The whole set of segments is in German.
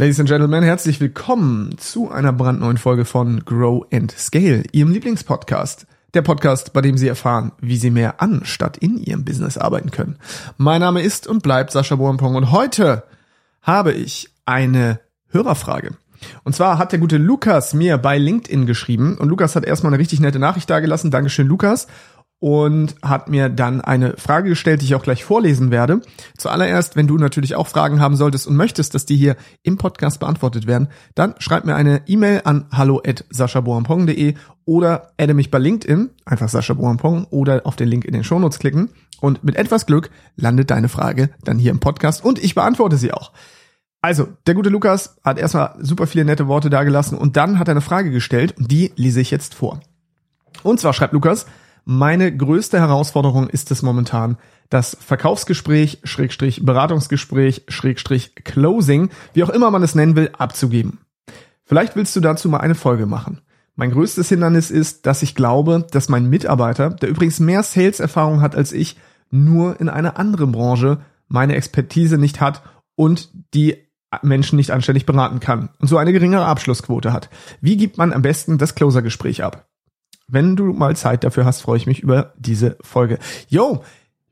Ladies and Gentlemen, herzlich willkommen zu einer brandneuen Folge von Grow and Scale, Ihrem Lieblingspodcast. Der Podcast, bei dem Sie erfahren, wie Sie mehr an statt in Ihrem Business arbeiten können. Mein Name ist und bleibt Sascha Boampong und heute habe ich eine Hörerfrage. Und zwar hat der gute Lukas mir bei LinkedIn geschrieben und Lukas hat erstmal eine richtig nette Nachricht dagelassen. Dankeschön, Lukas und hat mir dann eine Frage gestellt, die ich auch gleich vorlesen werde. Zuallererst, wenn du natürlich auch Fragen haben solltest und möchtest, dass die hier im Podcast beantwortet werden, dann schreib mir eine E-Mail an hallo@saschaboampong.de oder adde mich bei LinkedIn, einfach Sascha Boampong oder auf den Link in den Shownotes klicken und mit etwas Glück landet deine Frage dann hier im Podcast und ich beantworte sie auch. Also, der gute Lukas hat erstmal super viele nette Worte dagelassen und dann hat er eine Frage gestellt und die lese ich jetzt vor. Und zwar schreibt Lukas, meine größte Herausforderung ist es momentan, das Verkaufsgespräch, Schrägstrich Beratungsgespräch, Schrägstrich Closing, wie auch immer man es nennen will, abzugeben. Vielleicht willst du dazu mal eine Folge machen. Mein größtes Hindernis ist, dass ich glaube, dass mein Mitarbeiter, der übrigens mehr Sales-Erfahrung hat als ich, nur in einer anderen Branche meine Expertise nicht hat und die Menschen nicht anständig beraten kann und so eine geringere Abschlussquote hat. Wie gibt man am besten das Closer-Gespräch ab? Wenn du mal Zeit dafür hast, freue ich mich über diese Folge. Yo,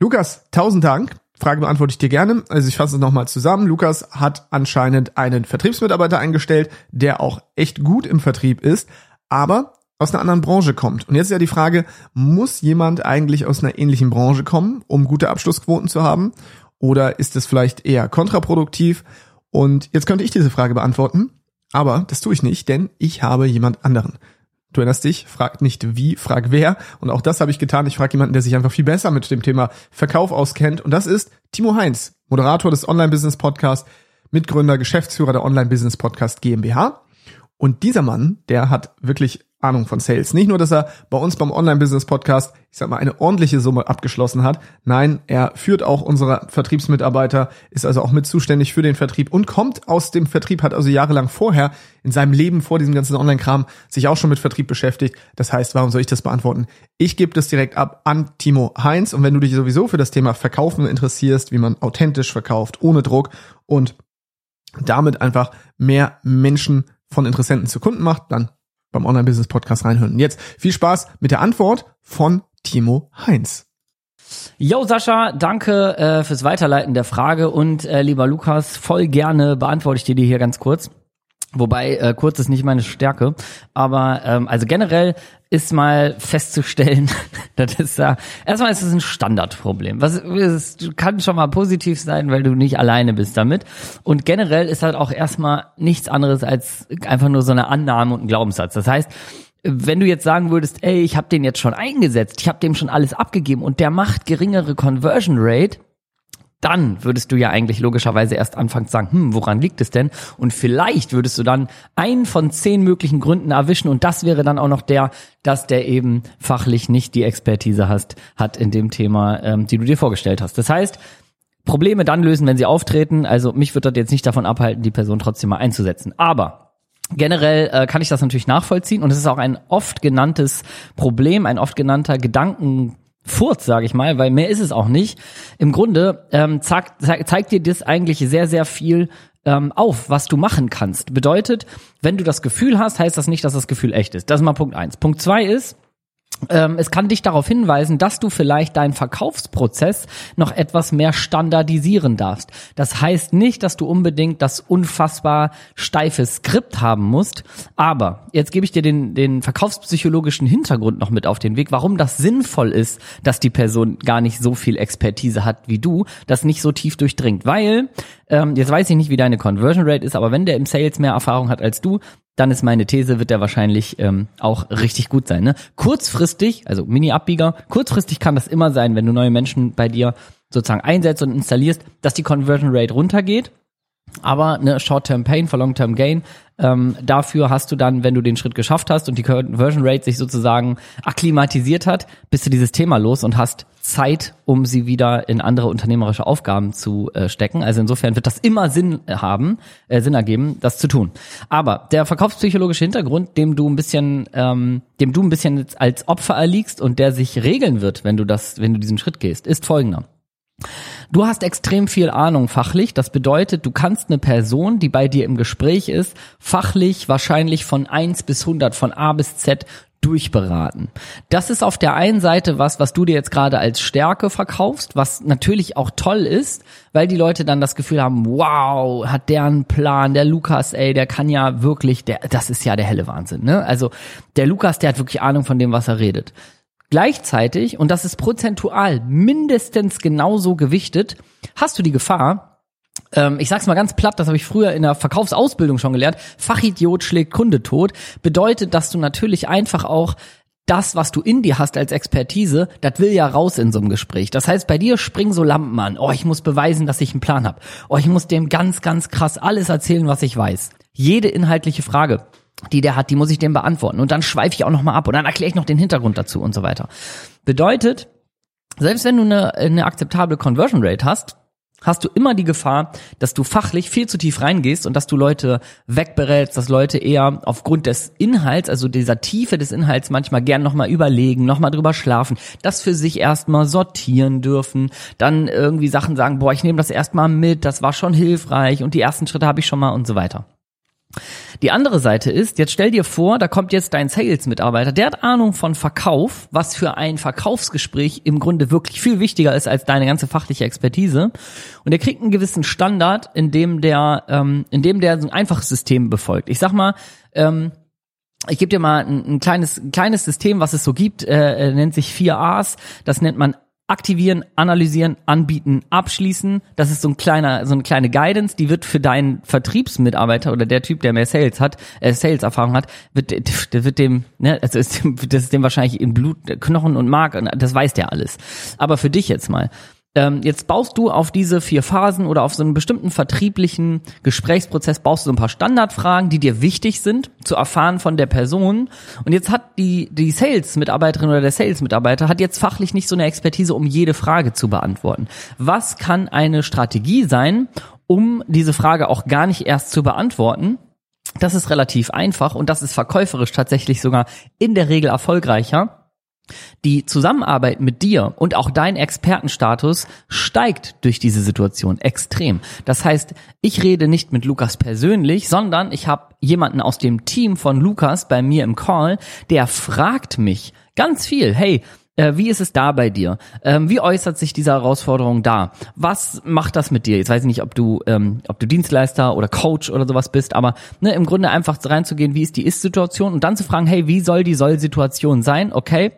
Lukas, tausend Dank. Frage beantworte ich dir gerne. Also ich fasse es nochmal zusammen. Lukas hat anscheinend einen Vertriebsmitarbeiter eingestellt, der auch echt gut im Vertrieb ist, aber aus einer anderen Branche kommt. Und jetzt ist ja die Frage, muss jemand eigentlich aus einer ähnlichen Branche kommen, um gute Abschlussquoten zu haben? Oder ist es vielleicht eher kontraproduktiv? Und jetzt könnte ich diese Frage beantworten, aber das tue ich nicht, denn ich habe jemand anderen. Du erinnerst dich, frag nicht wie, frag wer. Und auch das habe ich getan. Ich frage jemanden, der sich einfach viel besser mit dem Thema Verkauf auskennt. Und das ist Timo Heinz, Moderator des Online-Business-Podcasts, Mitgründer, Geschäftsführer der Online-Business-Podcast GmbH. Und dieser Mann, der hat wirklich Ahnung von Sales. Nicht nur, dass er bei uns beim Online-Business-Podcast, ich sag mal, eine ordentliche Summe abgeschlossen hat. Nein, er führt auch unsere Vertriebsmitarbeiter, ist also auch mit zuständig für den Vertrieb und kommt aus dem Vertrieb, hat also jahrelang vorher in seinem Leben vor diesem ganzen Online-Kram sich auch schon mit Vertrieb beschäftigt. Das heißt, warum soll ich das beantworten? Ich gebe das direkt ab an Timo Heinz und wenn du dich sowieso für das Thema Verkaufen interessierst, wie man authentisch verkauft, ohne Druck und damit einfach mehr Menschen von Interessenten zu Kunden macht, dann beim Online-Business-Podcast reinhören. Und jetzt viel Spaß mit der Antwort von Timo Heinz. Yo Sascha, danke äh, fürs Weiterleiten der Frage und äh, lieber Lukas, voll gerne beantworte ich dir die hier ganz kurz. Wobei äh, kurz ist nicht meine Stärke, aber ähm, also generell ist mal festzustellen, das ist ja erstmal ist es ein Standardproblem. Was es kann schon mal positiv sein, weil du nicht alleine bist damit. Und generell ist halt auch erstmal nichts anderes als einfach nur so eine Annahme und ein Glaubenssatz. Das heißt, wenn du jetzt sagen würdest, ey, ich habe den jetzt schon eingesetzt, ich habe dem schon alles abgegeben und der macht geringere Conversion Rate, dann würdest du ja eigentlich logischerweise erst anfangen zu sagen, hm, woran liegt es denn? Und vielleicht würdest du dann einen von zehn möglichen Gründen erwischen und das wäre dann auch noch der, dass der eben fachlich nicht die Expertise hast, hat in dem Thema, ähm, die du dir vorgestellt hast. Das heißt, Probleme dann lösen, wenn sie auftreten. Also mich wird das jetzt nicht davon abhalten, die Person trotzdem mal einzusetzen. Aber Generell äh, kann ich das natürlich nachvollziehen und es ist auch ein oft genanntes Problem, ein oft genannter Gedanken Furz, sage ich mal, weil mehr ist es auch nicht. Im Grunde ähm, zeigt, zeigt dir das eigentlich sehr, sehr viel ähm, auf, was du machen kannst. Bedeutet, wenn du das Gefühl hast, heißt das nicht, dass das Gefühl echt ist. Das ist mal Punkt eins. Punkt zwei ist, es kann dich darauf hinweisen, dass du vielleicht deinen Verkaufsprozess noch etwas mehr standardisieren darfst. Das heißt nicht, dass du unbedingt das unfassbar steife Skript haben musst, aber jetzt gebe ich dir den, den verkaufspsychologischen Hintergrund noch mit auf den Weg, warum das sinnvoll ist, dass die Person gar nicht so viel Expertise hat wie du, das nicht so tief durchdringt. Weil, ähm, jetzt weiß ich nicht, wie deine Conversion Rate ist, aber wenn der im Sales mehr Erfahrung hat als du, dann ist meine These, wird der wahrscheinlich ähm, auch richtig gut sein. Ne? Kurzfristig, also Mini-Abbieger, kurzfristig kann das immer sein, wenn du neue Menschen bei dir sozusagen einsetzt und installierst, dass die Conversion Rate runtergeht. Aber eine Short-Term Pain for Long-Term Gain ähm, dafür hast du dann, wenn du den Schritt geschafft hast und die Conversion Rate sich sozusagen akklimatisiert hat, bist du dieses Thema los und hast Zeit, um sie wieder in andere unternehmerische Aufgaben zu äh, stecken. Also insofern wird das immer Sinn haben, äh, Sinn ergeben, das zu tun. Aber der verkaufspsychologische Hintergrund, dem du ein bisschen, ähm, dem du ein bisschen als Opfer erliegst und der sich regeln wird, wenn du das, wenn du diesen Schritt gehst, ist folgender. Du hast extrem viel Ahnung fachlich. Das bedeutet, du kannst eine Person, die bei dir im Gespräch ist, fachlich wahrscheinlich von eins bis hundert, von A bis Z durchberaten. Das ist auf der einen Seite was, was du dir jetzt gerade als Stärke verkaufst, was natürlich auch toll ist, weil die Leute dann das Gefühl haben, wow, hat der einen Plan, der Lukas, ey, der kann ja wirklich, der, das ist ja der helle Wahnsinn, ne? Also der Lukas, der hat wirklich Ahnung von dem, was er redet. Gleichzeitig, und das ist prozentual mindestens genauso gewichtet, hast du die Gefahr, ähm, ich sag's mal ganz platt, das habe ich früher in der Verkaufsausbildung schon gelernt, Fachidiot schlägt Kunde tot, bedeutet, dass du natürlich einfach auch das, was du in dir hast als Expertise, das will ja raus in so einem Gespräch. Das heißt, bei dir springen so Lampen an. Oh, ich muss beweisen, dass ich einen Plan habe. Oh, ich muss dem ganz, ganz krass alles erzählen, was ich weiß. Jede inhaltliche Frage die der hat, die muss ich dem beantworten. Und dann schweife ich auch nochmal ab und dann erkläre ich noch den Hintergrund dazu und so weiter. Bedeutet, selbst wenn du eine, eine akzeptable Conversion Rate hast, hast du immer die Gefahr, dass du fachlich viel zu tief reingehst und dass du Leute wegberätst, dass Leute eher aufgrund des Inhalts, also dieser Tiefe des Inhalts manchmal gern nochmal überlegen, nochmal drüber schlafen, das für sich erstmal sortieren dürfen, dann irgendwie Sachen sagen, boah, ich nehme das erstmal mit, das war schon hilfreich und die ersten Schritte habe ich schon mal und so weiter. Die andere Seite ist, jetzt stell dir vor, da kommt jetzt dein Sales-Mitarbeiter, der hat Ahnung von Verkauf, was für ein Verkaufsgespräch im Grunde wirklich viel wichtiger ist als deine ganze fachliche Expertise. Und der kriegt einen gewissen Standard, in dem der, ähm, in dem der so ein einfaches System befolgt. Ich sag mal, ähm, ich gebe dir mal ein, ein, kleines, ein kleines System, was es so gibt, äh, äh nennt sich 4 A's. Das nennt man aktivieren, analysieren, anbieten, abschließen. Das ist so ein kleiner, so eine kleine Guidance, die wird für deinen Vertriebsmitarbeiter oder der Typ, der mehr Sales hat, äh, Sales-Erfahrung hat, wird, der wird dem, ne, also ist dem, das ist dem wahrscheinlich in Blut, Knochen und Mark, das weiß der alles. Aber für dich jetzt mal, ähm, jetzt baust du auf diese vier Phasen oder auf so einen bestimmten vertrieblichen Gesprächsprozess baust du so ein paar Standardfragen, die dir wichtig sind, zu erfahren von der Person. Und jetzt hat die, die Sales-Mitarbeiterin oder der Sales-Mitarbeiter hat jetzt fachlich nicht so eine Expertise, um jede Frage zu beantworten. Was kann eine Strategie sein, um diese Frage auch gar nicht erst zu beantworten? Das ist relativ einfach und das ist verkäuferisch tatsächlich sogar in der Regel erfolgreicher die Zusammenarbeit mit dir und auch dein Expertenstatus steigt durch diese Situation extrem. Das heißt, ich rede nicht mit Lukas persönlich, sondern ich habe jemanden aus dem Team von Lukas bei mir im Call, der fragt mich ganz viel, hey, äh, wie ist es da bei dir? Ähm, wie äußert sich diese Herausforderung da? Was macht das mit dir? Jetzt weiß ich nicht, ob du, ähm, ob du Dienstleister oder Coach oder sowas bist, aber ne, im Grunde einfach reinzugehen, wie ist die Ist-Situation und dann zu fragen, hey, wie soll die Soll-Situation sein? Okay,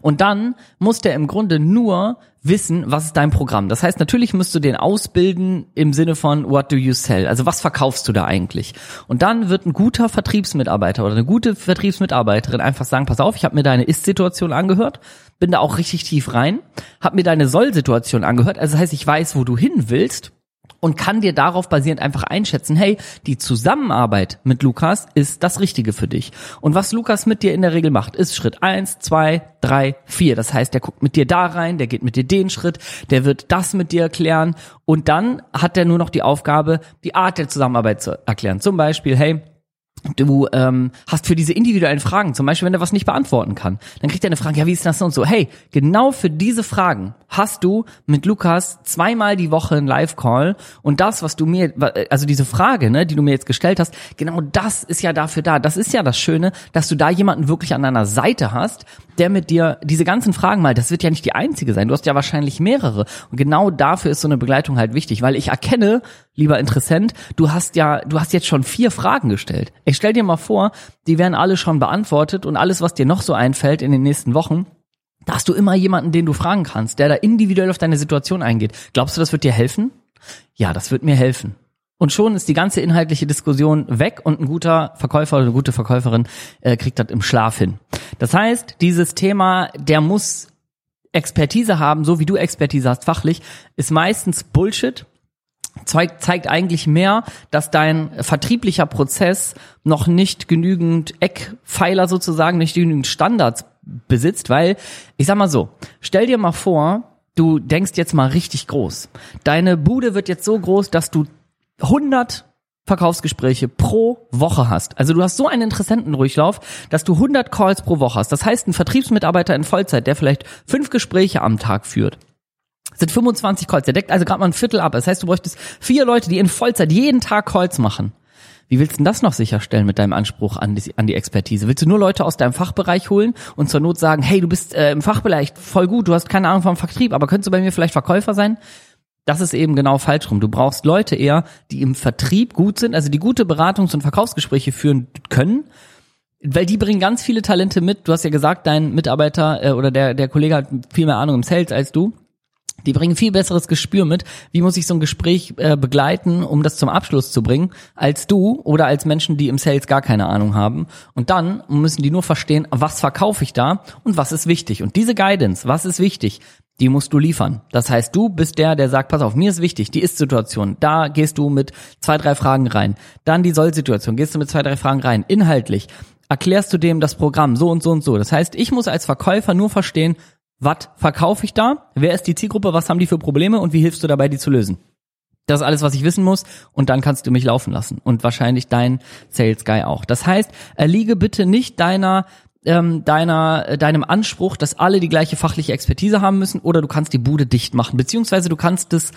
und dann muss der im Grunde nur wissen, was ist dein Programm. Das heißt, natürlich musst du den ausbilden im Sinne von what do you sell? Also was verkaufst du da eigentlich? Und dann wird ein guter Vertriebsmitarbeiter oder eine gute Vertriebsmitarbeiterin einfach sagen, pass auf, ich habe mir deine Ist-Situation angehört, bin da auch richtig tief rein, habe mir deine Soll-Situation angehört, also das heißt, ich weiß, wo du hin willst und kann dir darauf basierend einfach einschätzen, hey, die Zusammenarbeit mit Lukas ist das Richtige für dich. Und was Lukas mit dir in der Regel macht, ist Schritt eins, zwei, drei, vier. Das heißt, der guckt mit dir da rein, der geht mit dir den Schritt, der wird das mit dir erklären und dann hat er nur noch die Aufgabe, die Art der Zusammenarbeit zu erklären. Zum Beispiel, hey, du ähm, hast für diese individuellen Fragen, zum Beispiel, wenn er was nicht beantworten kann, dann kriegt er eine Frage, ja, wie ist das und so? Hey, genau für diese Fragen hast du mit Lukas zweimal die Woche einen Live-Call und das, was du mir, also diese Frage, ne, die du mir jetzt gestellt hast, genau das ist ja dafür da. Das ist ja das Schöne, dass du da jemanden wirklich an deiner Seite hast, der mit dir diese ganzen Fragen mal, das wird ja nicht die einzige sein, du hast ja wahrscheinlich mehrere und genau dafür ist so eine Begleitung halt wichtig, weil ich erkenne, lieber Interessent, du hast ja, du hast jetzt schon vier Fragen gestellt. Ich stell dir mal vor, die werden alle schon beantwortet und alles, was dir noch so einfällt in den nächsten Wochen, da hast du immer jemanden, den du fragen kannst, der da individuell auf deine Situation eingeht. Glaubst du, das wird dir helfen? Ja, das wird mir helfen. Und schon ist die ganze inhaltliche Diskussion weg und ein guter Verkäufer oder eine gute Verkäuferin äh, kriegt das im Schlaf hin. Das heißt, dieses Thema, der muss Expertise haben, so wie du Expertise hast fachlich, ist meistens Bullshit zeigt, zeigt eigentlich mehr, dass dein vertrieblicher Prozess noch nicht genügend Eckpfeiler sozusagen, nicht genügend Standards besitzt, weil, ich sag mal so, stell dir mal vor, du denkst jetzt mal richtig groß. Deine Bude wird jetzt so groß, dass du 100 Verkaufsgespräche pro Woche hast. Also du hast so einen Interessentendurchlauf, dass du 100 Calls pro Woche hast. Das heißt, ein Vertriebsmitarbeiter in Vollzeit, der vielleicht fünf Gespräche am Tag führt, sind 25 Calls. Der deckt also gerade mal ein Viertel ab. Das heißt, du bräuchtest vier Leute, die in Vollzeit jeden Tag Calls machen. Wie willst du denn das noch sicherstellen mit deinem Anspruch an die, an die Expertise? Willst du nur Leute aus deinem Fachbereich holen und zur Not sagen, hey, du bist äh, im Fachbereich voll gut, du hast keine Ahnung vom Vertrieb, aber könntest du bei mir vielleicht Verkäufer sein? Das ist eben genau falsch rum. Du brauchst Leute eher, die im Vertrieb gut sind, also die gute Beratungs- und Verkaufsgespräche führen können, weil die bringen ganz viele Talente mit. Du hast ja gesagt, dein Mitarbeiter äh, oder der, der Kollege hat viel mehr Ahnung im Sales als du. Die bringen viel besseres Gespür mit. Wie muss ich so ein Gespräch äh, begleiten, um das zum Abschluss zu bringen, als du oder als Menschen, die im Sales gar keine Ahnung haben. Und dann müssen die nur verstehen, was verkaufe ich da und was ist wichtig. Und diese Guidance, was ist wichtig, die musst du liefern. Das heißt, du bist der, der sagt, pass auf, mir ist wichtig, die Ist-Situation. Da gehst du mit zwei, drei Fragen rein. Dann die Soll-Situation, gehst du mit zwei, drei Fragen rein. Inhaltlich erklärst du dem das Programm so und so und so. Das heißt, ich muss als Verkäufer nur verstehen, was verkaufe ich da? Wer ist die Zielgruppe? Was haben die für Probleme? Und wie hilfst du dabei, die zu lösen? Das ist alles, was ich wissen muss. Und dann kannst du mich laufen lassen. Und wahrscheinlich dein Sales Guy auch. Das heißt, erliege bitte nicht deiner ähm, deiner äh, deinem Anspruch, dass alle die gleiche fachliche Expertise haben müssen, oder du kannst die Bude dicht machen, beziehungsweise du kannst das,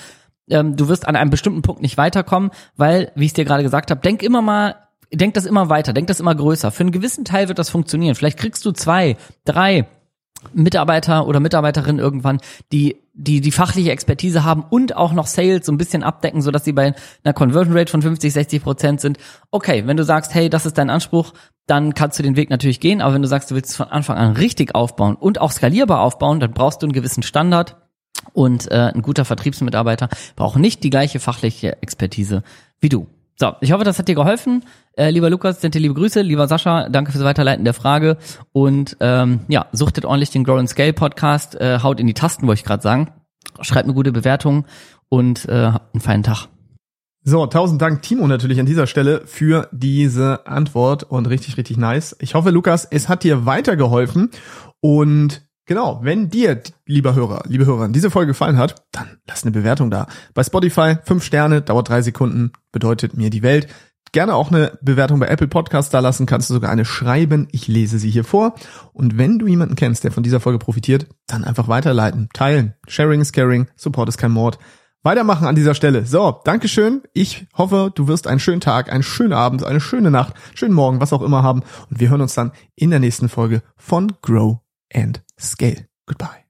ähm, du wirst an einem bestimmten Punkt nicht weiterkommen, weil, wie ich es dir gerade gesagt habe, denk immer mal denk das immer weiter, denk das immer größer. Für einen gewissen Teil wird das funktionieren. Vielleicht kriegst du zwei, drei Mitarbeiter oder Mitarbeiterin irgendwann, die die die fachliche Expertise haben und auch noch Sales so ein bisschen abdecken, so dass sie bei einer Conversion Rate von 50, 60 Prozent sind. Okay, wenn du sagst, hey, das ist dein Anspruch, dann kannst du den Weg natürlich gehen. Aber wenn du sagst, du willst es von Anfang an richtig aufbauen und auch skalierbar aufbauen, dann brauchst du einen gewissen Standard und äh, ein guter Vertriebsmitarbeiter braucht nicht die gleiche fachliche Expertise wie du. So, ich hoffe, das hat dir geholfen. Äh, lieber Lukas, sind dir liebe Grüße. Lieber Sascha, danke fürs Weiterleiten der Frage. Und ähm, ja, suchtet ordentlich den Grow and Scale Podcast, äh, haut in die Tasten, wollte ich gerade sagen. Schreibt eine gute Bewertung und äh, habt einen feinen Tag. So, tausend Dank Timo natürlich an dieser Stelle für diese Antwort und richtig, richtig nice. Ich hoffe, Lukas, es hat dir weitergeholfen und Genau, wenn dir, lieber Hörer, liebe Hörer, diese Folge gefallen hat, dann lass eine Bewertung da. Bei Spotify fünf Sterne, dauert drei Sekunden, bedeutet mir die Welt. Gerne auch eine Bewertung bei Apple Podcast da lassen, kannst du sogar eine schreiben. Ich lese sie hier vor. Und wenn du jemanden kennst, der von dieser Folge profitiert, dann einfach weiterleiten, teilen. Sharing is caring, Support ist kein Mord. Weitermachen an dieser Stelle. So, Dankeschön. Ich hoffe, du wirst einen schönen Tag, einen schönen Abend, eine schöne Nacht, schönen Morgen, was auch immer haben. Und wir hören uns dann in der nächsten Folge von Grow and scale. Goodbye.